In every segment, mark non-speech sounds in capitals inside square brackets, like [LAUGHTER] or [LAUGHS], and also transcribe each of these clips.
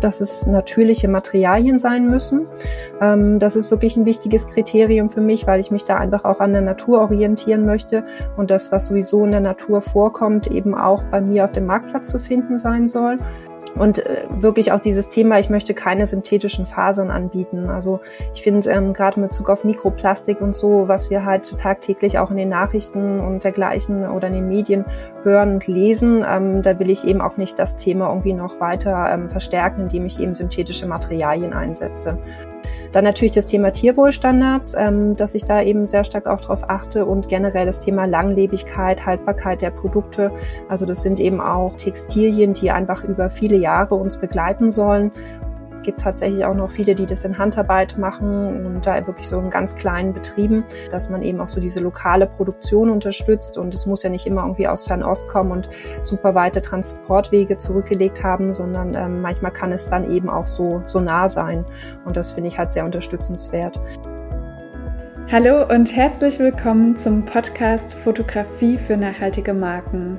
dass es natürliche Materialien sein müssen. Ähm, das ist wirklich ein wichtiges Kriterium für mich, weil ich mich da einfach auch an der Natur orientieren möchte und das, was sowieso in der Natur vorkommt, eben auch bei mir auf dem Marktplatz zu finden sein soll. Und äh, wirklich auch dieses Thema, ich möchte keine synthetischen Fasern anbieten. Also ich finde ähm, gerade mit Bezug auf Mikroplastik und so, was wir halt tagtäglich auch in den Nachrichten und dergleichen oder in den Medien hören und lesen, ähm, da will ich eben auch nicht das Thema irgendwie noch weiter ähm, verstärken, indem ich eben synthetische Materialien einsetze. Dann natürlich das Thema Tierwohlstandards, ähm, dass ich da eben sehr stark auch drauf achte und generell das Thema Langlebigkeit, Haltbarkeit der Produkte. Also das sind eben auch Textilien, die einfach über viele Jahre uns begleiten sollen gibt tatsächlich auch noch viele, die das in Handarbeit machen und da wirklich so in ganz kleinen Betrieben, dass man eben auch so diese lokale Produktion unterstützt und es muss ja nicht immer irgendwie aus Fernost kommen und super weite Transportwege zurückgelegt haben, sondern ähm, manchmal kann es dann eben auch so, so nah sein und das finde ich halt sehr unterstützenswert. Hallo und herzlich willkommen zum Podcast Fotografie für nachhaltige Marken.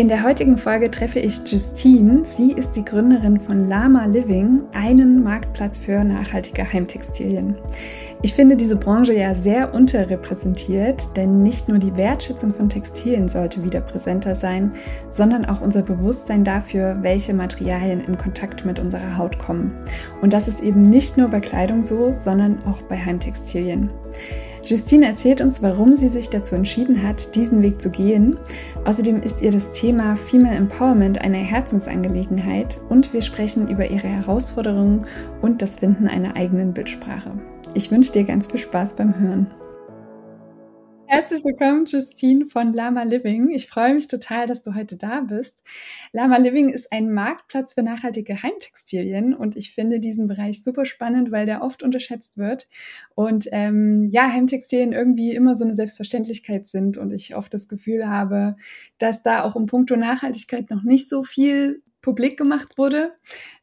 In der heutigen Folge treffe ich Justine. Sie ist die Gründerin von Lama Living, einen Marktplatz für nachhaltige Heimtextilien. Ich finde diese Branche ja sehr unterrepräsentiert, denn nicht nur die Wertschätzung von Textilien sollte wieder präsenter sein, sondern auch unser Bewusstsein dafür, welche Materialien in Kontakt mit unserer Haut kommen. Und das ist eben nicht nur bei Kleidung so, sondern auch bei Heimtextilien. Justine erzählt uns, warum sie sich dazu entschieden hat, diesen Weg zu gehen. Außerdem ist ihr das Thema Female Empowerment eine Herzensangelegenheit und wir sprechen über ihre Herausforderungen und das Finden einer eigenen Bildsprache. Ich wünsche dir ganz viel Spaß beim Hören. Herzlich willkommen, Justine von Lama Living. Ich freue mich total, dass du heute da bist. Lama Living ist ein Marktplatz für nachhaltige Heimtextilien und ich finde diesen Bereich super spannend, weil der oft unterschätzt wird und ähm, ja, Heimtextilien irgendwie immer so eine Selbstverständlichkeit sind und ich oft das Gefühl habe, dass da auch im Punkto Nachhaltigkeit noch nicht so viel publik gemacht wurde.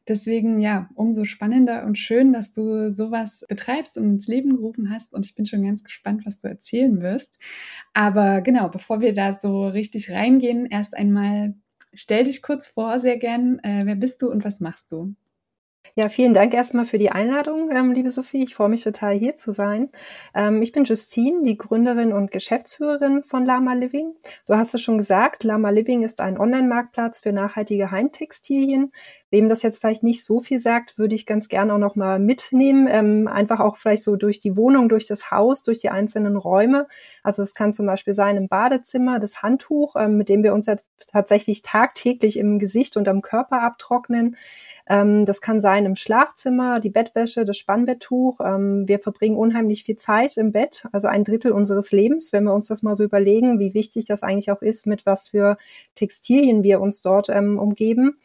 Deswegen ja, umso spannender und schön, dass du sowas betreibst und ins Leben gerufen hast. Und ich bin schon ganz gespannt, was du erzählen wirst. Aber genau, bevor wir da so richtig reingehen, erst einmal stell dich kurz vor, sehr gern. Äh, wer bist du und was machst du? Ja, vielen Dank erstmal für die Einladung, ähm, liebe Sophie. Ich freue mich total, hier zu sein. Ähm, ich bin Justine, die Gründerin und Geschäftsführerin von Lama Living. Du hast es schon gesagt, Lama Living ist ein Online-Marktplatz für nachhaltige Heimtextilien. Wem das jetzt vielleicht nicht so viel sagt, würde ich ganz gerne auch noch mal mitnehmen. Ähm, einfach auch vielleicht so durch die Wohnung, durch das Haus, durch die einzelnen Räume. Also es kann zum Beispiel sein im Badezimmer das Handtuch, ähm, mit dem wir uns ja tatsächlich tagtäglich im Gesicht und am Körper abtrocknen. Ähm, das kann sein im Schlafzimmer, die Bettwäsche, das Spannbetttuch. Ähm, wir verbringen unheimlich viel Zeit im Bett, also ein Drittel unseres Lebens, wenn wir uns das mal so überlegen, wie wichtig das eigentlich auch ist, mit was für Textilien wir uns dort ähm, umgeben.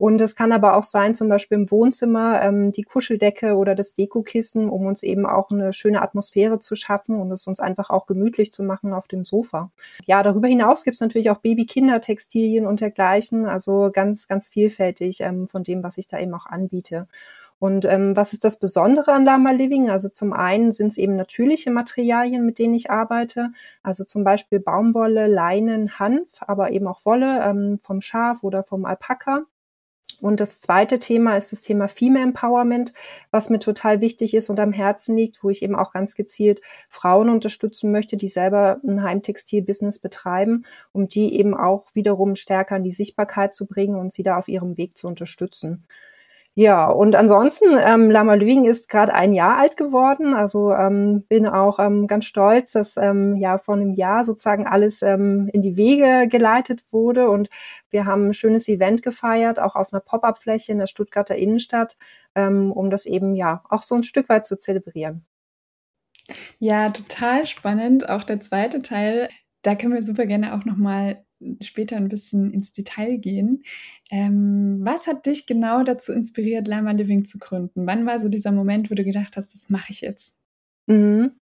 Und es kann aber auch sein, zum Beispiel im Wohnzimmer, ähm, die Kuscheldecke oder das Dekokissen, um uns eben auch eine schöne Atmosphäre zu schaffen und es uns einfach auch gemütlich zu machen auf dem Sofa. Ja, darüber hinaus gibt es natürlich auch Baby-Kinder-Textilien und dergleichen, also ganz, ganz vielfältig ähm, von dem, was ich da eben auch anbiete. Und ähm, was ist das Besondere an Lama Living? Also zum einen sind es eben natürliche Materialien, mit denen ich arbeite. Also zum Beispiel Baumwolle, Leinen, Hanf, aber eben auch Wolle ähm, vom Schaf oder vom Alpaka. Und das zweite Thema ist das Thema Female Empowerment, was mir total wichtig ist und am Herzen liegt, wo ich eben auch ganz gezielt Frauen unterstützen möchte, die selber ein Heimtextil-Business betreiben, um die eben auch wiederum stärker in die Sichtbarkeit zu bringen und sie da auf ihrem Weg zu unterstützen. Ja, und ansonsten, ähm, Lama Living ist gerade ein Jahr alt geworden. Also ähm, bin auch ähm, ganz stolz, dass ähm, ja vor einem Jahr sozusagen alles ähm, in die Wege geleitet wurde. Und wir haben ein schönes Event gefeiert, auch auf einer Pop-up-Fläche in der Stuttgarter Innenstadt, ähm, um das eben ja auch so ein Stück weit zu zelebrieren. Ja, total spannend. Auch der zweite Teil. Da können wir super gerne auch nochmal später ein bisschen ins Detail gehen. Ähm, was hat dich genau dazu inspiriert, Lama Living zu gründen? Wann war so dieser Moment, wo du gedacht hast, das mache ich jetzt? Mhm.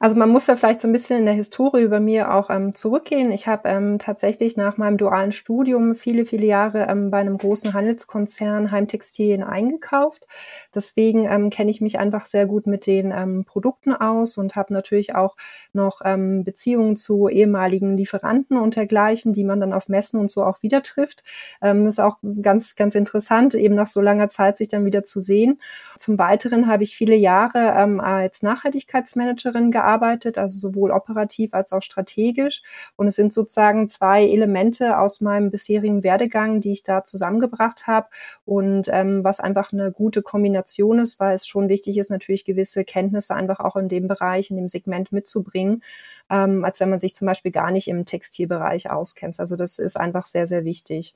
Also man muss da vielleicht so ein bisschen in der Historie über mir auch ähm, zurückgehen. Ich habe ähm, tatsächlich nach meinem dualen Studium viele, viele Jahre ähm, bei einem großen Handelskonzern Heimtextilien eingekauft. Deswegen ähm, kenne ich mich einfach sehr gut mit den ähm, Produkten aus und habe natürlich auch noch ähm, Beziehungen zu ehemaligen Lieferanten und dergleichen, die man dann auf Messen und so auch wieder trifft. Ist auch ganz, ganz interessant, eben nach so langer Zeit sich dann wieder zu sehen. Zum Weiteren habe ich viele Jahre als Nachhaltigkeitsmanagerin Managerin gearbeitet, also sowohl operativ als auch strategisch. Und es sind sozusagen zwei Elemente aus meinem bisherigen Werdegang, die ich da zusammengebracht habe und ähm, was einfach eine gute Kombination ist, weil es schon wichtig ist, natürlich gewisse Kenntnisse einfach auch in dem Bereich, in dem Segment mitzubringen, ähm, als wenn man sich zum Beispiel gar nicht im Textilbereich auskennt. Also das ist einfach sehr, sehr wichtig.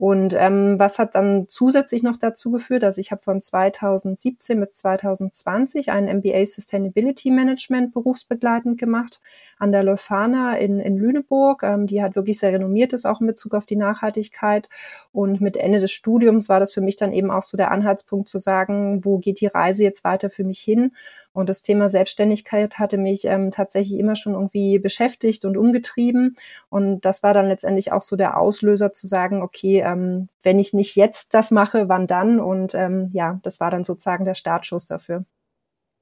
Und ähm, was hat dann zusätzlich noch dazu geführt? Also ich habe von 2017 bis 2020 einen MBA Sustainability Management berufsbegleitend gemacht an der Leuphana in, in Lüneburg. Ähm, die hat wirklich sehr renommiert ist, auch in Bezug auf die Nachhaltigkeit. Und mit Ende des Studiums war das für mich dann eben auch so der Anhaltspunkt zu sagen, wo geht die Reise jetzt weiter für mich hin? Und das Thema Selbstständigkeit hatte mich ähm, tatsächlich immer schon irgendwie beschäftigt und umgetrieben. Und das war dann letztendlich auch so der Auslöser zu sagen, okay, ähm, wenn ich nicht jetzt das mache, wann dann? Und ähm, ja, das war dann sozusagen der Startschuss dafür.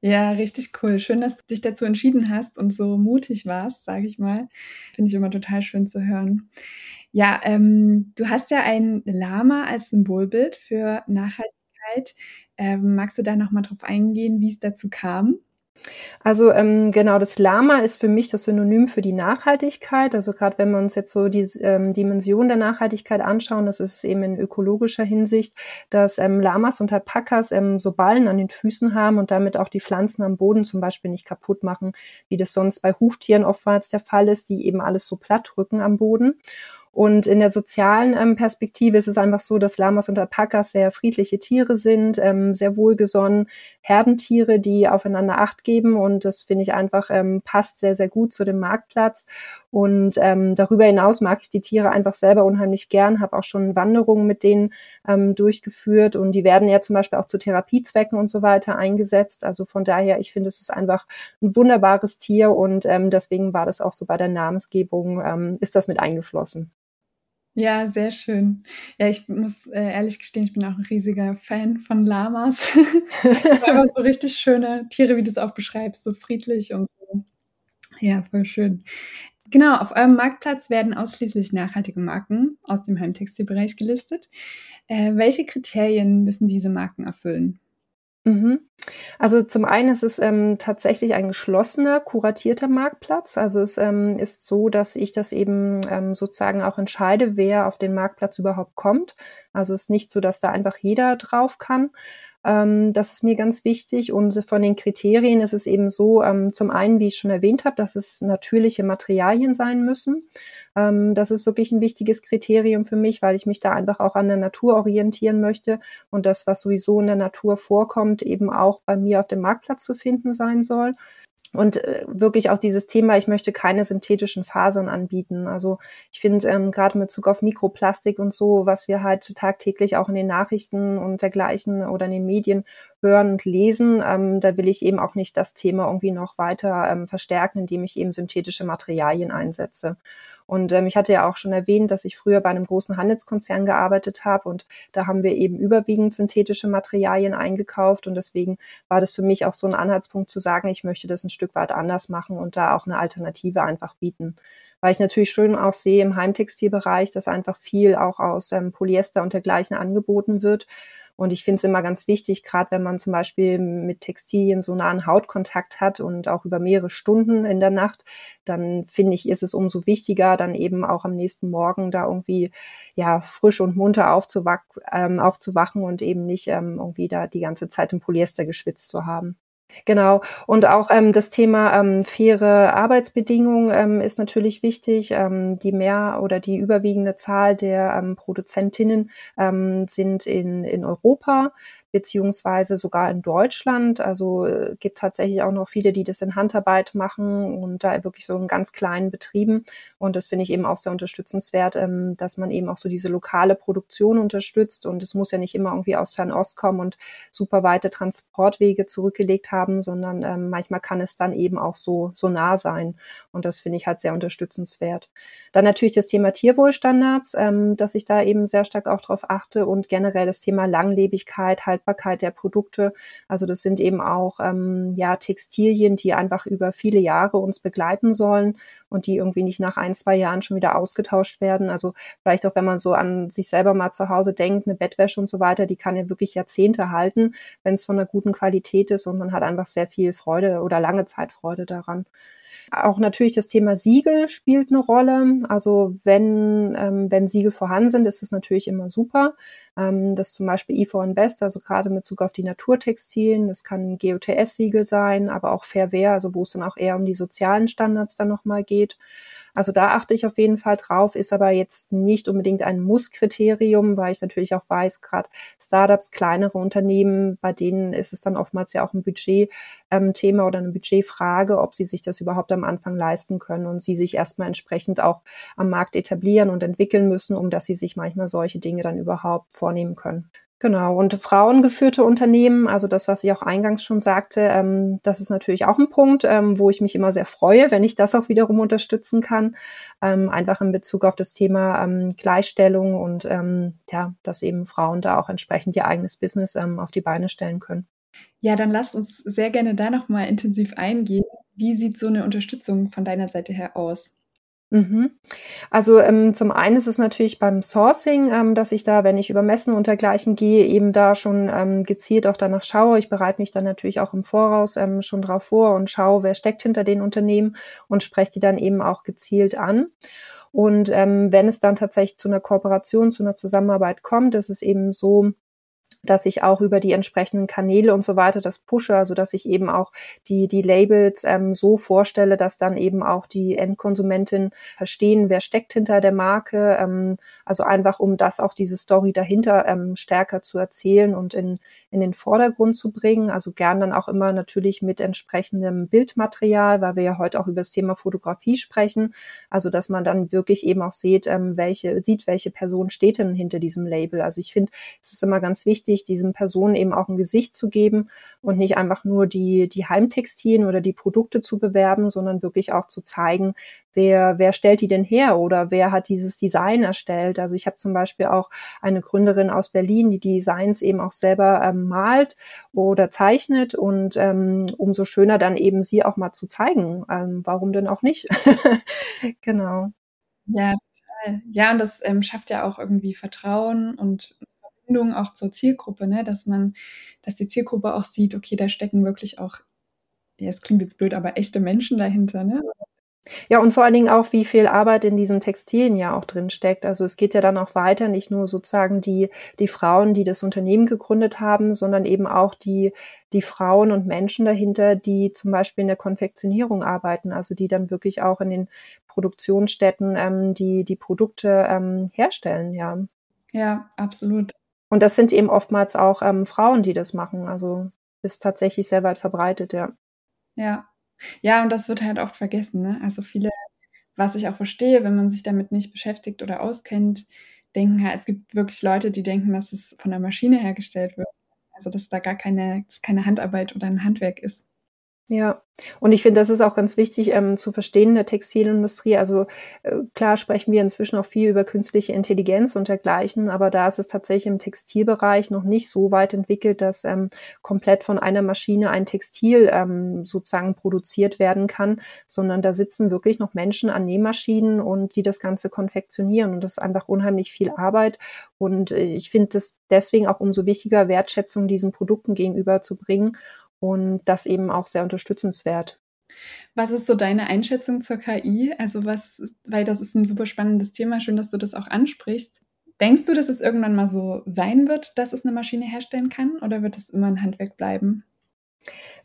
Ja, richtig cool. Schön, dass du dich dazu entschieden hast und so mutig warst, sage ich mal. Finde ich immer total schön zu hören. Ja, ähm, du hast ja ein Lama als Symbolbild für Nachhaltigkeit. Ähm, magst du da nochmal drauf eingehen, wie es dazu kam? Also ähm, genau, das Lama ist für mich das Synonym für die Nachhaltigkeit. Also gerade wenn wir uns jetzt so die ähm, Dimension der Nachhaltigkeit anschauen, das ist eben in ökologischer Hinsicht, dass ähm, Lamas und Alpakas ähm, so Ballen an den Füßen haben und damit auch die Pflanzen am Boden zum Beispiel nicht kaputt machen, wie das sonst bei Huftieren oftmals der Fall ist, die eben alles so platt rücken am Boden. Und in der sozialen ähm, Perspektive ist es einfach so, dass Lamas und Alpakas sehr friedliche Tiere sind, ähm, sehr wohlgesonnen, Herdentiere, die aufeinander Acht geben. Und das finde ich einfach ähm, passt sehr, sehr gut zu dem Marktplatz. Und ähm, darüber hinaus mag ich die Tiere einfach selber unheimlich gern, habe auch schon Wanderungen mit denen ähm, durchgeführt und die werden ja zum Beispiel auch zu Therapiezwecken und so weiter eingesetzt. Also von daher, ich finde, es ist einfach ein wunderbares Tier und ähm, deswegen war das auch so bei der Namensgebung, ähm, ist das mit eingeflossen. Ja, sehr schön. Ja, ich muss äh, ehrlich gestehen, ich bin auch ein riesiger Fan von Lamas. [LAUGHS] Aber so richtig schöne Tiere, wie du es auch beschreibst, so friedlich und so. Ja, voll schön. Genau, auf eurem Marktplatz werden ausschließlich nachhaltige Marken aus dem Heimtextilbereich gelistet. Äh, welche Kriterien müssen diese Marken erfüllen? Mhm. Also zum einen ist es ähm, tatsächlich ein geschlossener, kuratierter Marktplatz. Also es ähm, ist so, dass ich das eben ähm, sozusagen auch entscheide, wer auf den Marktplatz überhaupt kommt. Also es ist nicht so, dass da einfach jeder drauf kann. Ähm, das ist mir ganz wichtig. Und von den Kriterien ist es eben so, ähm, zum einen, wie ich schon erwähnt habe, dass es natürliche Materialien sein müssen. Ähm, das ist wirklich ein wichtiges Kriterium für mich, weil ich mich da einfach auch an der Natur orientieren möchte und das, was sowieso in der Natur vorkommt, eben auch bei mir auf dem Marktplatz zu finden sein soll. Und äh, wirklich auch dieses Thema, ich möchte keine synthetischen Fasern anbieten. Also ich finde ähm, gerade in Bezug auf Mikroplastik und so, was wir halt tagtäglich auch in den Nachrichten und dergleichen oder in den Medien hören und lesen, ähm, da will ich eben auch nicht das Thema irgendwie noch weiter ähm, verstärken, indem ich eben synthetische Materialien einsetze. Und ähm, ich hatte ja auch schon erwähnt, dass ich früher bei einem großen Handelskonzern gearbeitet habe und da haben wir eben überwiegend synthetische Materialien eingekauft und deswegen war das für mich auch so ein Anhaltspunkt zu sagen, ich möchte das ein Stück weit anders machen und da auch eine Alternative einfach bieten weil ich natürlich schon auch sehe im Heimtextilbereich, dass einfach viel auch aus ähm, Polyester und dergleichen angeboten wird. Und ich finde es immer ganz wichtig, gerade wenn man zum Beispiel mit Textilien so nahen Hautkontakt hat und auch über mehrere Stunden in der Nacht, dann finde ich, ist es umso wichtiger, dann eben auch am nächsten Morgen da irgendwie ja frisch und munter aufzuwach ähm, aufzuwachen und eben nicht ähm, irgendwie da die ganze Zeit im Polyester geschwitzt zu haben. Genau. Und auch ähm, das Thema ähm, faire Arbeitsbedingungen ähm, ist natürlich wichtig. Ähm, die mehr oder die überwiegende Zahl der ähm, Produzentinnen ähm, sind in, in Europa. Beziehungsweise sogar in Deutschland. Also äh, gibt tatsächlich auch noch viele, die das in Handarbeit machen und da wirklich so in ganz kleinen Betrieben. Und das finde ich eben auch sehr unterstützenswert, ähm, dass man eben auch so diese lokale Produktion unterstützt. Und es muss ja nicht immer irgendwie aus Fernost kommen und super weite Transportwege zurückgelegt haben, sondern ähm, manchmal kann es dann eben auch so, so nah sein. Und das finde ich halt sehr unterstützenswert. Dann natürlich das Thema Tierwohlstandards, ähm, dass ich da eben sehr stark auch drauf achte und generell das Thema Langlebigkeit, Haltbarkeit der Produkte. Also das sind eben auch ähm, ja Textilien, die einfach über viele Jahre uns begleiten sollen und die irgendwie nicht nach ein, zwei Jahren schon wieder ausgetauscht werden. Also vielleicht auch, wenn man so an sich selber mal zu Hause denkt, eine Bettwäsche und so weiter, die kann ja wirklich Jahrzehnte halten, wenn es von einer guten Qualität ist und man hat einfach sehr viel Freude oder lange Zeit Freude daran. Auch natürlich das Thema Siegel spielt eine Rolle. Also wenn, ähm, wenn Siegel vorhanden sind, ist es natürlich immer super. Ähm, das zum Beispiel IFO und Best, also gerade mit Bezug auf die Naturtextilien, das kann ein GOTS-Siegel sein, aber auch Fairware, also wo es dann auch eher um die sozialen Standards dann nochmal geht. Also da achte ich auf jeden Fall drauf, ist aber jetzt nicht unbedingt ein Muss-Kriterium, weil ich natürlich auch weiß, gerade Startups, kleinere Unternehmen, bei denen ist es dann oftmals ja auch ein Budget-Thema ähm, oder eine Budgetfrage, ob sie sich das überhaupt am Anfang leisten können und sie sich erstmal entsprechend auch am Markt etablieren und entwickeln müssen, um dass sie sich manchmal solche Dinge dann überhaupt vornehmen können. Genau, und frauengeführte Unternehmen, also das, was ich auch eingangs schon sagte, ähm, das ist natürlich auch ein Punkt, ähm, wo ich mich immer sehr freue, wenn ich das auch wiederum unterstützen kann, ähm, einfach in Bezug auf das Thema ähm, Gleichstellung und ähm, ja, dass eben Frauen da auch entsprechend ihr eigenes Business ähm, auf die Beine stellen können. Ja, dann lasst uns sehr gerne da nochmal intensiv eingehen. Wie sieht so eine Unterstützung von deiner Seite her aus? Mhm. Also ähm, zum einen ist es natürlich beim Sourcing, ähm, dass ich da, wenn ich über Messen und dergleichen gehe, eben da schon ähm, gezielt auch danach schaue. Ich bereite mich dann natürlich auch im Voraus ähm, schon drauf vor und schaue, wer steckt hinter den Unternehmen und spreche die dann eben auch gezielt an. Und ähm, wenn es dann tatsächlich zu einer Kooperation, zu einer Zusammenarbeit kommt, ist es eben so, dass ich auch über die entsprechenden Kanäle und so weiter das pushe, also dass ich eben auch die, die Labels ähm, so vorstelle, dass dann eben auch die Endkonsumentin verstehen, wer steckt hinter der Marke. Ähm, also einfach, um das auch diese Story dahinter ähm, stärker zu erzählen und in, in den Vordergrund zu bringen. Also gern dann auch immer natürlich mit entsprechendem Bildmaterial, weil wir ja heute auch über das Thema Fotografie sprechen. Also dass man dann wirklich eben auch sieht, ähm, welche, sieht, welche Person steht denn hinter diesem Label. Also ich finde, es ist immer ganz wichtig, wichtig, diesen Personen eben auch ein Gesicht zu geben und nicht einfach nur die, die Heimtextilien oder die Produkte zu bewerben, sondern wirklich auch zu zeigen, wer, wer stellt die denn her oder wer hat dieses Design erstellt. Also ich habe zum Beispiel auch eine Gründerin aus Berlin, die Designs eben auch selber ähm, malt oder zeichnet und ähm, umso schöner dann eben sie auch mal zu zeigen. Ähm, warum denn auch nicht? [LAUGHS] genau. Ja, total. Ja, und das ähm, schafft ja auch irgendwie Vertrauen und Verbindung auch zur Zielgruppe, ne? dass man, dass die Zielgruppe auch sieht, okay, da stecken wirklich auch, ja, es klingt jetzt blöd, aber echte Menschen dahinter, ne? Ja, und vor allen Dingen auch, wie viel Arbeit in diesen Textilien ja auch drin steckt. Also es geht ja dann auch weiter, nicht nur sozusagen die, die Frauen, die das Unternehmen gegründet haben, sondern eben auch die, die Frauen und Menschen dahinter, die zum Beispiel in der Konfektionierung arbeiten, also die dann wirklich auch in den Produktionsstätten ähm, die, die Produkte ähm, herstellen, ja. Ja, absolut. Und das sind eben oftmals auch ähm, Frauen, die das machen. Also ist tatsächlich sehr weit verbreitet, ja. Ja. Ja, und das wird halt oft vergessen, ne? Also viele, was ich auch verstehe, wenn man sich damit nicht beschäftigt oder auskennt, denken halt, es gibt wirklich Leute, die denken, dass es von der Maschine hergestellt wird. Also dass da gar keine, keine Handarbeit oder ein Handwerk ist. Ja, und ich finde, das ist auch ganz wichtig ähm, zu verstehen in der Textilindustrie. Also äh, klar sprechen wir inzwischen auch viel über künstliche Intelligenz und dergleichen, aber da ist es tatsächlich im Textilbereich noch nicht so weit entwickelt, dass ähm, komplett von einer Maschine ein Textil ähm, sozusagen produziert werden kann, sondern da sitzen wirklich noch Menschen an Nähmaschinen und die das Ganze konfektionieren. Und das ist einfach unheimlich viel Arbeit. Und äh, ich finde es deswegen auch umso wichtiger, Wertschätzung diesen Produkten gegenüber zu bringen und das eben auch sehr unterstützenswert. Was ist so deine Einschätzung zur KI? Also was, weil das ist ein super spannendes Thema, schön, dass du das auch ansprichst. Denkst du, dass es irgendwann mal so sein wird, dass es eine Maschine herstellen kann oder wird es immer ein Handwerk bleiben?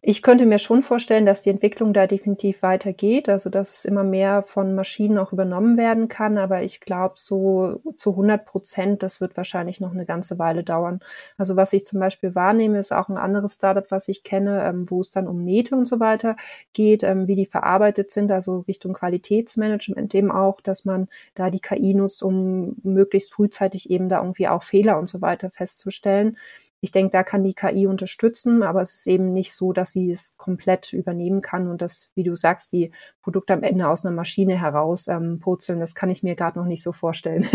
Ich könnte mir schon vorstellen, dass die Entwicklung da definitiv weitergeht, also dass es immer mehr von Maschinen auch übernommen werden kann. Aber ich glaube, so zu 100 Prozent, das wird wahrscheinlich noch eine ganze Weile dauern. Also was ich zum Beispiel wahrnehme, ist auch ein anderes Startup, was ich kenne, ähm, wo es dann um Nähte und so weiter geht, ähm, wie die verarbeitet sind, also Richtung Qualitätsmanagement eben auch, dass man da die KI nutzt, um möglichst frühzeitig eben da irgendwie auch Fehler und so weiter festzustellen. Ich denke, da kann die KI unterstützen, aber es ist eben nicht so, dass sie es komplett übernehmen kann und das, wie du sagst, die Produkte am Ende aus einer Maschine heraus ähm, purzeln. Das kann ich mir gerade noch nicht so vorstellen.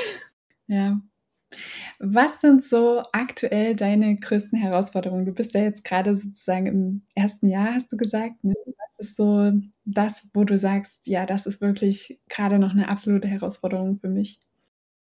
[LAUGHS] ja. Was sind so aktuell deine größten Herausforderungen? Du bist ja jetzt gerade sozusagen im ersten Jahr, hast du gesagt. Ne? Was ist so das, wo du sagst, ja, das ist wirklich gerade noch eine absolute Herausforderung für mich?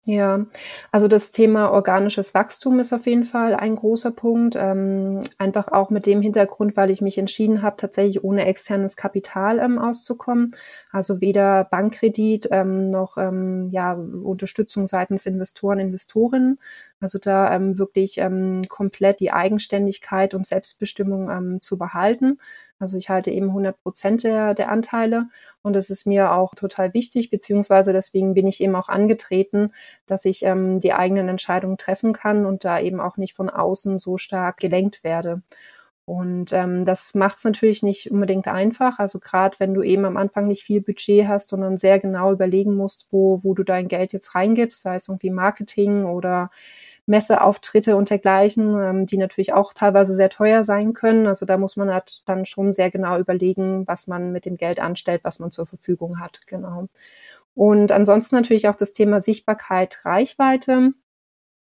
Ja, also das Thema organisches Wachstum ist auf jeden Fall ein großer Punkt. Ähm, einfach auch mit dem Hintergrund, weil ich mich entschieden habe, tatsächlich ohne externes Kapital ähm, auszukommen. Also weder Bankkredit ähm, noch ähm, ja, Unterstützung seitens Investoren, Investorinnen. Also da ähm, wirklich ähm, komplett die Eigenständigkeit und Selbstbestimmung ähm, zu behalten. Also ich halte eben 100 Prozent der, der Anteile und es ist mir auch total wichtig, beziehungsweise deswegen bin ich eben auch angetreten, dass ich ähm, die eigenen Entscheidungen treffen kann und da eben auch nicht von außen so stark gelenkt werde. Und ähm, das macht es natürlich nicht unbedingt einfach. Also gerade wenn du eben am Anfang nicht viel Budget hast, sondern sehr genau überlegen musst, wo, wo du dein Geld jetzt reingibst, sei es irgendwie Marketing oder Messeauftritte und dergleichen, ähm, die natürlich auch teilweise sehr teuer sein können. Also da muss man halt dann schon sehr genau überlegen, was man mit dem Geld anstellt, was man zur Verfügung hat. Genau. Und ansonsten natürlich auch das Thema Sichtbarkeit, Reichweite.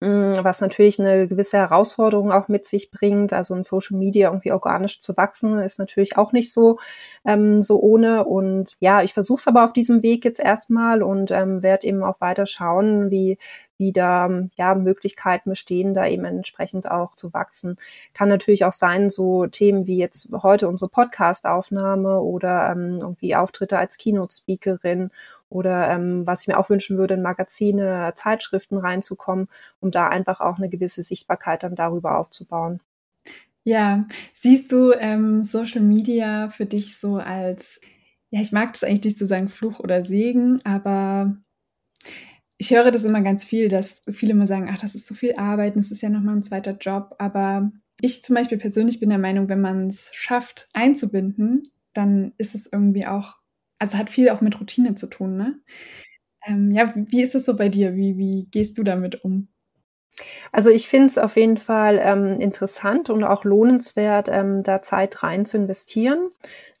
Mm, was natürlich eine gewisse Herausforderung auch mit sich bringt. Also in Social Media irgendwie organisch zu wachsen, ist natürlich auch nicht so, ähm, so ohne. Und ja, ich versuche es aber auf diesem Weg jetzt erstmal und ähm, werde eben auch weiter schauen, wie, wie da ja Möglichkeiten bestehen, da eben entsprechend auch zu wachsen. Kann natürlich auch sein, so Themen wie jetzt heute unsere Podcast-Aufnahme oder ähm, irgendwie Auftritte als Keynote-Speakerin oder ähm, was ich mir auch wünschen würde, in Magazine, Zeitschriften reinzukommen, um da einfach auch eine gewisse Sichtbarkeit dann darüber aufzubauen. Ja, siehst du ähm, Social Media für dich so als, ja, ich mag das eigentlich nicht zu sagen Fluch oder Segen, aber ich höre das immer ganz viel, dass viele immer sagen, ach, das ist zu viel Arbeit, das ist ja nochmal ein zweiter Job, aber ich zum Beispiel persönlich bin der Meinung, wenn man es schafft einzubinden, dann ist es irgendwie auch also hat viel auch mit Routine zu tun, ne? Ähm, ja, wie ist es so bei dir? Wie, wie gehst du damit um? Also ich finde es auf jeden Fall ähm, interessant und auch lohnenswert, ähm, da Zeit rein zu investieren.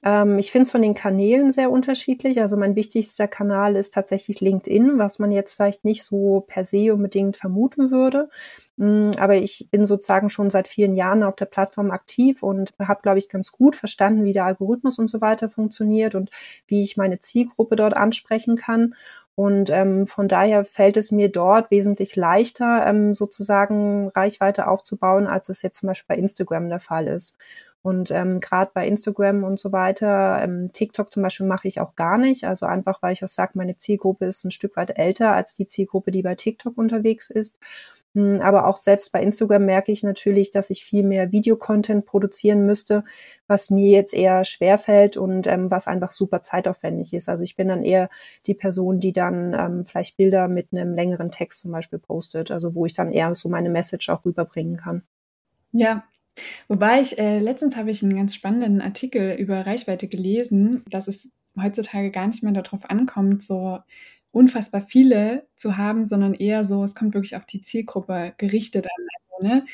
Ähm, ich finde es von den Kanälen sehr unterschiedlich. Also mein wichtigster Kanal ist tatsächlich LinkedIn, was man jetzt vielleicht nicht so per se unbedingt vermuten würde. Mm, aber ich bin sozusagen schon seit vielen Jahren auf der Plattform aktiv und habe, glaube ich, ganz gut verstanden, wie der Algorithmus und so weiter funktioniert und wie ich meine Zielgruppe dort ansprechen kann. Und ähm, von daher fällt es mir dort wesentlich leichter, ähm, sozusagen Reichweite aufzubauen, als es jetzt zum Beispiel bei Instagram der Fall ist. Und ähm, gerade bei Instagram und so weiter, ähm, TikTok zum Beispiel mache ich auch gar nicht. Also einfach, weil ich auch sage, meine Zielgruppe ist ein Stück weit älter als die Zielgruppe, die bei TikTok unterwegs ist. Hm, aber auch selbst bei Instagram merke ich natürlich, dass ich viel mehr Videocontent produzieren müsste, was mir jetzt eher schwerfällt und ähm, was einfach super zeitaufwendig ist. Also ich bin dann eher die Person, die dann ähm, vielleicht Bilder mit einem längeren Text zum Beispiel postet, also wo ich dann eher so meine Message auch rüberbringen kann. Ja, Wobei ich, äh, letztens habe ich einen ganz spannenden Artikel über Reichweite gelesen, dass es heutzutage gar nicht mehr darauf ankommt, so unfassbar viele zu haben, sondern eher so, es kommt wirklich auf die Zielgruppe gerichtet an. Also, ne?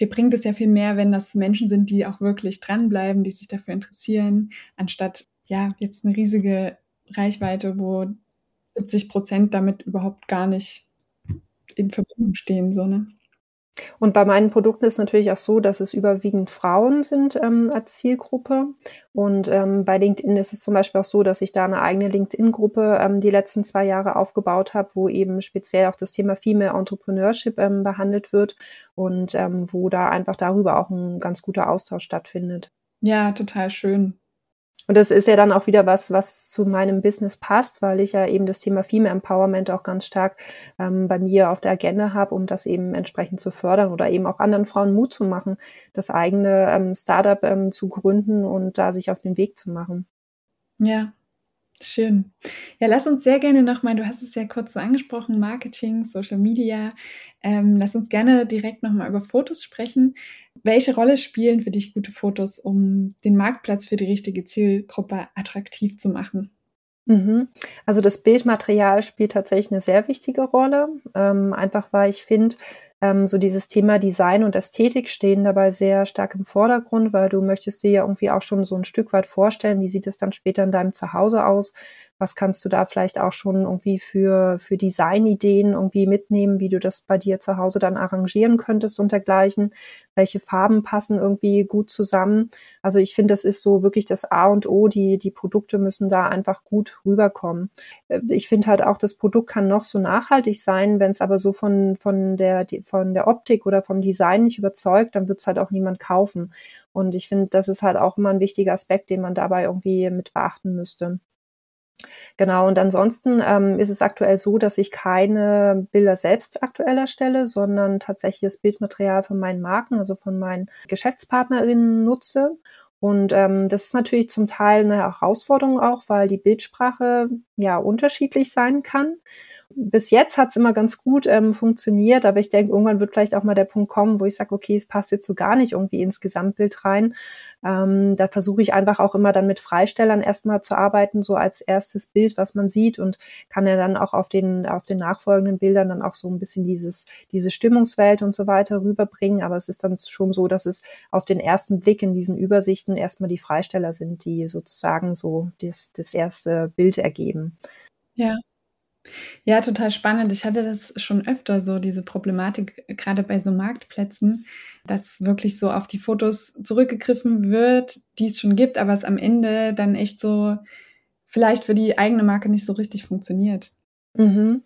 Dir bringt es ja viel mehr, wenn das Menschen sind, die auch wirklich dranbleiben, die sich dafür interessieren, anstatt ja jetzt eine riesige Reichweite, wo 70 Prozent damit überhaupt gar nicht in Verbindung stehen, so, ne? Und bei meinen Produkten ist natürlich auch so, dass es überwiegend Frauen sind ähm, als Zielgruppe. Und ähm, bei LinkedIn ist es zum Beispiel auch so, dass ich da eine eigene LinkedIn-Gruppe ähm, die letzten zwei Jahre aufgebaut habe, wo eben speziell auch das Thema Female Entrepreneurship ähm, behandelt wird und ähm, wo da einfach darüber auch ein ganz guter Austausch stattfindet. Ja, total schön. Und das ist ja dann auch wieder was, was zu meinem Business passt, weil ich ja eben das Thema Female Empowerment auch ganz stark ähm, bei mir auf der Agenda habe, um das eben entsprechend zu fördern oder eben auch anderen Frauen Mut zu machen, das eigene ähm, Startup ähm, zu gründen und da sich auf den Weg zu machen. Ja, Schön. Ja, lass uns sehr gerne nochmal, du hast es ja kurz so angesprochen, Marketing, Social Media. Ähm, lass uns gerne direkt nochmal über Fotos sprechen. Welche Rolle spielen für dich gute Fotos, um den Marktplatz für die richtige Zielgruppe attraktiv zu machen? Mhm. Also das Bildmaterial spielt tatsächlich eine sehr wichtige Rolle, ähm, einfach weil ich finde, ähm, so dieses Thema Design und Ästhetik stehen dabei sehr stark im Vordergrund, weil du möchtest dir ja irgendwie auch schon so ein Stück weit vorstellen, wie sieht es dann später in deinem Zuhause aus, was kannst du da vielleicht auch schon irgendwie für, für Designideen irgendwie mitnehmen, wie du das bei dir zu Hause dann arrangieren könntest und dergleichen? Welche Farben passen irgendwie gut zusammen? Also ich finde, das ist so wirklich das A und O. Die, die Produkte müssen da einfach gut rüberkommen. Äh, ich finde halt auch, das Produkt kann noch so nachhaltig sein, wenn es aber so von, von der, von der Optik oder vom Design nicht überzeugt, dann wird es halt auch niemand kaufen. Und ich finde, das ist halt auch immer ein wichtiger Aspekt, den man dabei irgendwie mit beachten müsste. Genau, und ansonsten ähm, ist es aktuell so, dass ich keine Bilder selbst aktuell erstelle, sondern tatsächlich das Bildmaterial von meinen Marken, also von meinen Geschäftspartnerinnen nutze. Und ähm, das ist natürlich zum Teil eine Herausforderung auch, weil die Bildsprache ja unterschiedlich sein kann bis jetzt hat es immer ganz gut ähm, funktioniert, aber ich denke, irgendwann wird vielleicht auch mal der Punkt kommen, wo ich sage, okay, es passt jetzt so gar nicht irgendwie ins Gesamtbild rein. Ähm, da versuche ich einfach auch immer dann mit Freistellern erstmal zu arbeiten, so als erstes Bild, was man sieht und kann ja dann auch auf den, auf den nachfolgenden Bildern dann auch so ein bisschen dieses, diese Stimmungswelt und so weiter rüberbringen. Aber es ist dann schon so, dass es auf den ersten Blick in diesen Übersichten erstmal die Freisteller sind, die sozusagen so das, das erste Bild ergeben. Ja. Ja, total spannend. Ich hatte das schon öfter so, diese Problematik, gerade bei so Marktplätzen, dass wirklich so auf die Fotos zurückgegriffen wird, die es schon gibt, aber es am Ende dann echt so vielleicht für die eigene Marke nicht so richtig funktioniert. Mhm.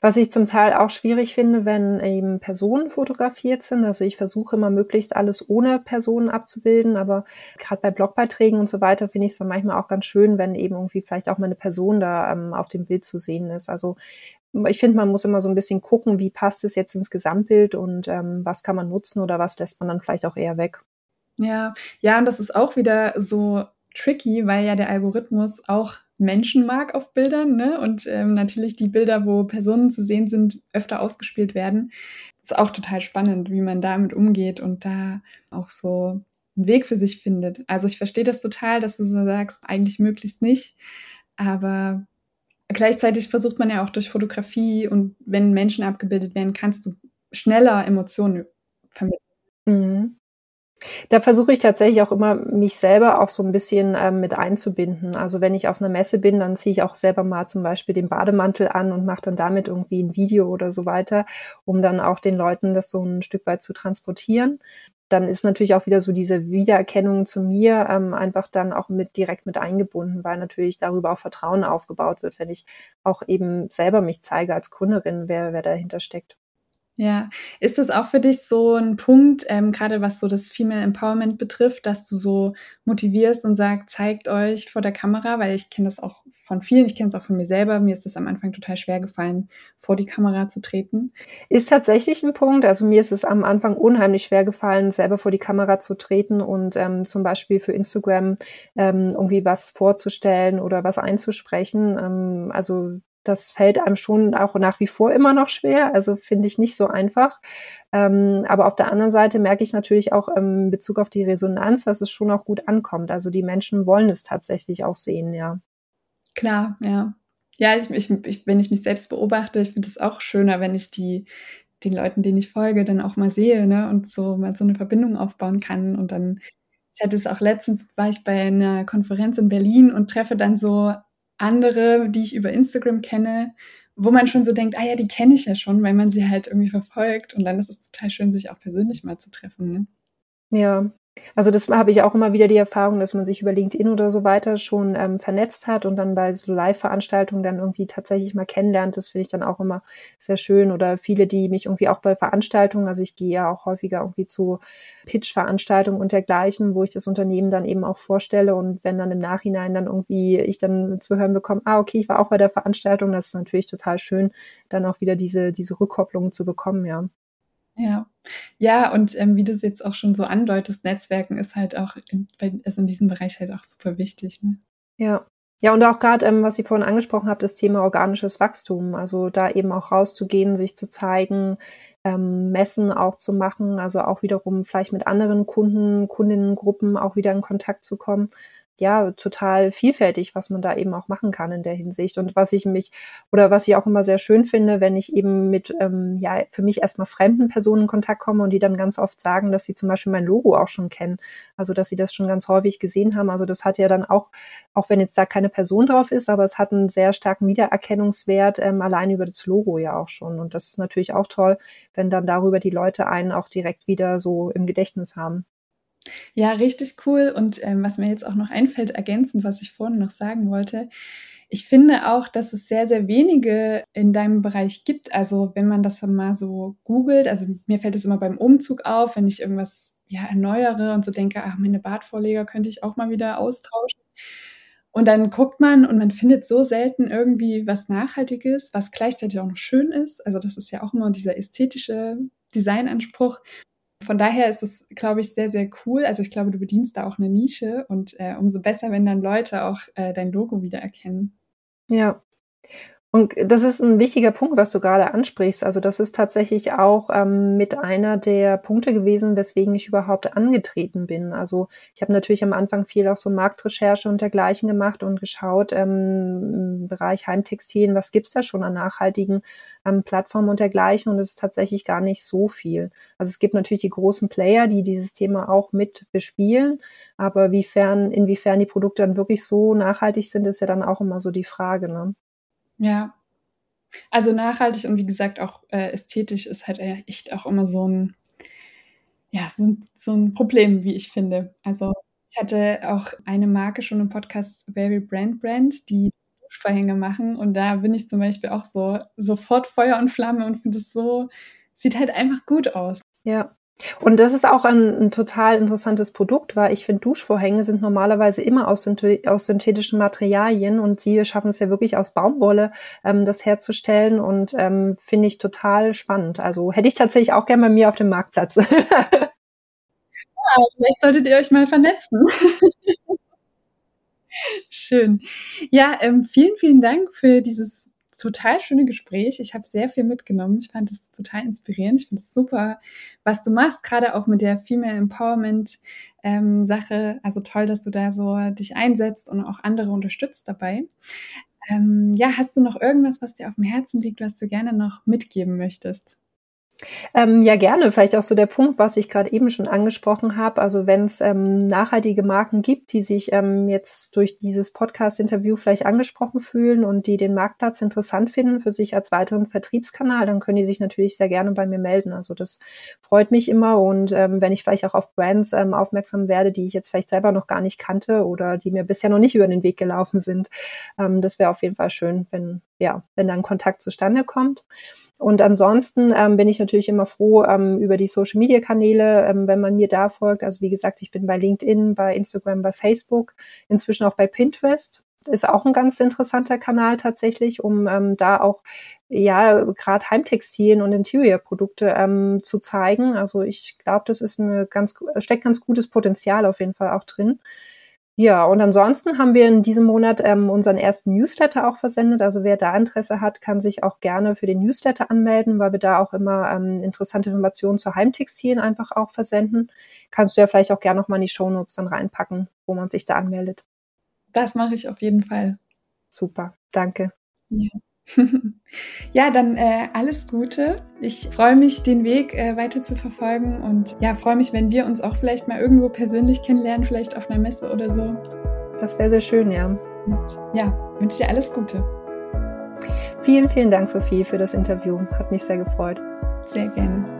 Was ich zum Teil auch schwierig finde, wenn eben Personen fotografiert sind. Also ich versuche immer möglichst alles ohne Personen abzubilden, aber gerade bei Blogbeiträgen und so weiter finde ich es dann manchmal auch ganz schön, wenn eben irgendwie vielleicht auch mal eine Person da ähm, auf dem Bild zu sehen ist. Also ich finde, man muss immer so ein bisschen gucken, wie passt es jetzt ins Gesamtbild und ähm, was kann man nutzen oder was lässt man dann vielleicht auch eher weg. Ja, ja, und das ist auch wieder so tricky, weil ja der Algorithmus auch Menschen mag auf Bildern, ne? Und ähm, natürlich die Bilder, wo Personen zu sehen sind, öfter ausgespielt werden. Ist auch total spannend, wie man damit umgeht und da auch so einen Weg für sich findet. Also ich verstehe das total, dass du so sagst, eigentlich möglichst nicht. Aber gleichzeitig versucht man ja auch durch Fotografie und wenn Menschen abgebildet werden, kannst du schneller Emotionen vermitteln. Mhm. Da versuche ich tatsächlich auch immer, mich selber auch so ein bisschen ähm, mit einzubinden. Also wenn ich auf einer Messe bin, dann ziehe ich auch selber mal zum Beispiel den Bademantel an und mache dann damit irgendwie ein Video oder so weiter, um dann auch den Leuten das so ein Stück weit zu transportieren. Dann ist natürlich auch wieder so diese Wiedererkennung zu mir ähm, einfach dann auch mit direkt mit eingebunden, weil natürlich darüber auch Vertrauen aufgebaut wird, wenn ich auch eben selber mich zeige als Kunderin, wer, wer dahinter steckt. Ja, ist das auch für dich so ein Punkt, ähm, gerade was so das Female Empowerment betrifft, dass du so motivierst und sagst, zeigt euch vor der Kamera, weil ich kenne das auch von vielen, ich kenne es auch von mir selber, mir ist es am Anfang total schwer gefallen, vor die Kamera zu treten. Ist tatsächlich ein Punkt, also mir ist es am Anfang unheimlich schwer gefallen, selber vor die Kamera zu treten und ähm, zum Beispiel für Instagram ähm, irgendwie was vorzustellen oder was einzusprechen. Ähm, also das fällt einem schon auch nach wie vor immer noch schwer. Also finde ich nicht so einfach. Ähm, aber auf der anderen Seite merke ich natürlich auch ähm, in Bezug auf die Resonanz, dass es schon auch gut ankommt. Also die Menschen wollen es tatsächlich auch sehen, ja. Klar, ja. Ja, ich, ich, ich, wenn ich mich selbst beobachte, ich finde es auch schöner, wenn ich die, den Leuten, denen ich folge, dann auch mal sehe, ne, und so mal so eine Verbindung aufbauen kann. Und dann, ich hatte es auch letztens, war ich bei einer Konferenz in Berlin und treffe dann so andere, die ich über Instagram kenne, wo man schon so denkt, ah ja, die kenne ich ja schon, weil man sie halt irgendwie verfolgt. Und dann ist es total schön, sich auch persönlich mal zu treffen. Ne? Ja, Also das habe ich auch immer wieder die Erfahrung, dass man sich über LinkedIn oder so weiter schon ähm, vernetzt hat und dann bei so Live-Veranstaltungen dann irgendwie tatsächlich mal kennenlernt. Das finde ich dann auch immer sehr schön. Oder viele, die mich irgendwie auch bei Veranstaltungen, also ich gehe ja auch häufiger irgendwie zu Pitch-Veranstaltungen und dergleichen, wo ich das Unternehmen dann eben auch vorstelle und wenn dann im Nachhinein dann irgendwie ich dann zu hören bekomme, ah, okay, ich war auch bei der Veranstaltung, das ist natürlich total schön, dann auch wieder diese, diese Rückkopplung zu bekommen, ja. Ja, ja, und ähm, wie du es jetzt auch schon so andeutest, Netzwerken ist halt auch in, ist in diesem Bereich halt auch super wichtig. Ne? Ja. Ja, und auch gerade, ähm, was ich vorhin angesprochen habe, das Thema organisches Wachstum. Also da eben auch rauszugehen, sich zu zeigen, ähm, Messen auch zu machen, also auch wiederum vielleicht mit anderen Kunden, Kundinnengruppen auch wieder in Kontakt zu kommen ja total vielfältig, was man da eben auch machen kann in der Hinsicht. Und was ich mich oder was ich auch immer sehr schön finde, wenn ich eben mit ähm, ja für mich erstmal fremden Personen in Kontakt komme und die dann ganz oft sagen, dass sie zum Beispiel mein Logo auch schon kennen. Also dass sie das schon ganz häufig gesehen haben. Also das hat ja dann auch, auch wenn jetzt da keine Person drauf ist, aber es hat einen sehr starken Wiedererkennungswert, ähm, allein über das Logo ja auch schon. Und das ist natürlich auch toll, wenn dann darüber die Leute einen auch direkt wieder so im Gedächtnis haben. Ja, richtig cool. Und ähm, was mir jetzt auch noch einfällt, ergänzend, was ich vorhin noch sagen wollte, ich finde auch, dass es sehr, sehr wenige in deinem Bereich gibt. Also wenn man das mal so googelt, also mir fällt es immer beim Umzug auf, wenn ich irgendwas ja erneuere und so denke, ach, meine Badvorleger könnte ich auch mal wieder austauschen. Und dann guckt man und man findet so selten irgendwie was Nachhaltiges, was gleichzeitig auch noch schön ist. Also das ist ja auch immer dieser ästhetische Designanspruch. Von daher ist es, glaube ich, sehr, sehr cool. Also ich glaube, du bedienst da auch eine Nische und äh, umso besser, wenn dann Leute auch äh, dein Logo wiedererkennen. Ja. Und das ist ein wichtiger Punkt, was du gerade ansprichst. Also das ist tatsächlich auch ähm, mit einer der Punkte gewesen, weswegen ich überhaupt angetreten bin. Also ich habe natürlich am Anfang viel auch so Marktrecherche und dergleichen gemacht und geschaut ähm, im Bereich Heimtextilien, was gibt's da schon an nachhaltigen ähm, Plattformen und dergleichen. Und es ist tatsächlich gar nicht so viel. Also es gibt natürlich die großen Player, die dieses Thema auch mit bespielen. Aber wiefern, inwiefern die Produkte dann wirklich so nachhaltig sind, ist ja dann auch immer so die Frage. Ne? Ja. Also nachhaltig und wie gesagt auch äh, ästhetisch ist halt echt auch immer so ein, ja, so ein, so ein Problem, wie ich finde. Also ich hatte auch eine Marke schon im Podcast Very Brand Brand, die Duschverhänge machen und da bin ich zum Beispiel auch so sofort Feuer und Flamme und finde es so, sieht halt einfach gut aus. Ja, und das ist auch ein, ein total interessantes Produkt, weil ich finde, Duschvorhänge sind normalerweise immer aus, aus, synthetischen Materialien und sie schaffen es ja wirklich aus Baumwolle, ähm, das herzustellen und ähm, finde ich total spannend. Also hätte ich tatsächlich auch gerne bei mir auf dem Marktplatz. [LAUGHS] ja, vielleicht solltet ihr euch mal vernetzen. [LAUGHS] Schön. Ja, ähm, vielen, vielen Dank für dieses total schöne Gespräch. Ich habe sehr viel mitgenommen. Ich fand es total inspirierend. Ich finde es super, was du machst, gerade auch mit der Female Empowerment ähm, Sache. Also toll, dass du da so dich einsetzt und auch andere unterstützt dabei. Ähm, ja, hast du noch irgendwas, was dir auf dem Herzen liegt, was du gerne noch mitgeben möchtest? Ähm, ja, gerne. Vielleicht auch so der Punkt, was ich gerade eben schon angesprochen habe. Also wenn es ähm, nachhaltige Marken gibt, die sich ähm, jetzt durch dieses Podcast-Interview vielleicht angesprochen fühlen und die den Marktplatz interessant finden für sich als weiteren Vertriebskanal, dann können die sich natürlich sehr gerne bei mir melden. Also das freut mich immer. Und ähm, wenn ich vielleicht auch auf Brands ähm, aufmerksam werde, die ich jetzt vielleicht selber noch gar nicht kannte oder die mir bisher noch nicht über den Weg gelaufen sind, ähm, das wäre auf jeden Fall schön, wenn ja, wenn dann Kontakt zustande kommt. Und ansonsten ähm, bin ich natürlich immer froh ähm, über die Social-Media-Kanäle, ähm, wenn man mir da folgt. Also wie gesagt, ich bin bei LinkedIn, bei Instagram, bei Facebook, inzwischen auch bei Pinterest. Ist auch ein ganz interessanter Kanal tatsächlich, um ähm, da auch ja gerade Heimtextilien und Interior-Produkte ähm, zu zeigen. Also ich glaube, das ist eine ganz steckt ganz gutes Potenzial auf jeden Fall auch drin. Ja, und ansonsten haben wir in diesem Monat ähm, unseren ersten Newsletter auch versendet. Also wer da Interesse hat, kann sich auch gerne für den Newsletter anmelden, weil wir da auch immer ähm, interessante Informationen zu Heimtextilien einfach auch versenden. Kannst du ja vielleicht auch gerne nochmal in die Shownotes dann reinpacken, wo man sich da anmeldet. Das mache ich auf jeden Fall. Super, danke. Ja. [LAUGHS] ja, dann äh, alles Gute. Ich freue mich, den Weg äh, weiter zu verfolgen und ja, freue mich, wenn wir uns auch vielleicht mal irgendwo persönlich kennenlernen, vielleicht auf einer Messe oder so. Das wäre sehr schön, ja. Und, ja, wünsche dir alles Gute. Vielen, vielen Dank, Sophie, für das Interview. Hat mich sehr gefreut. Sehr gerne.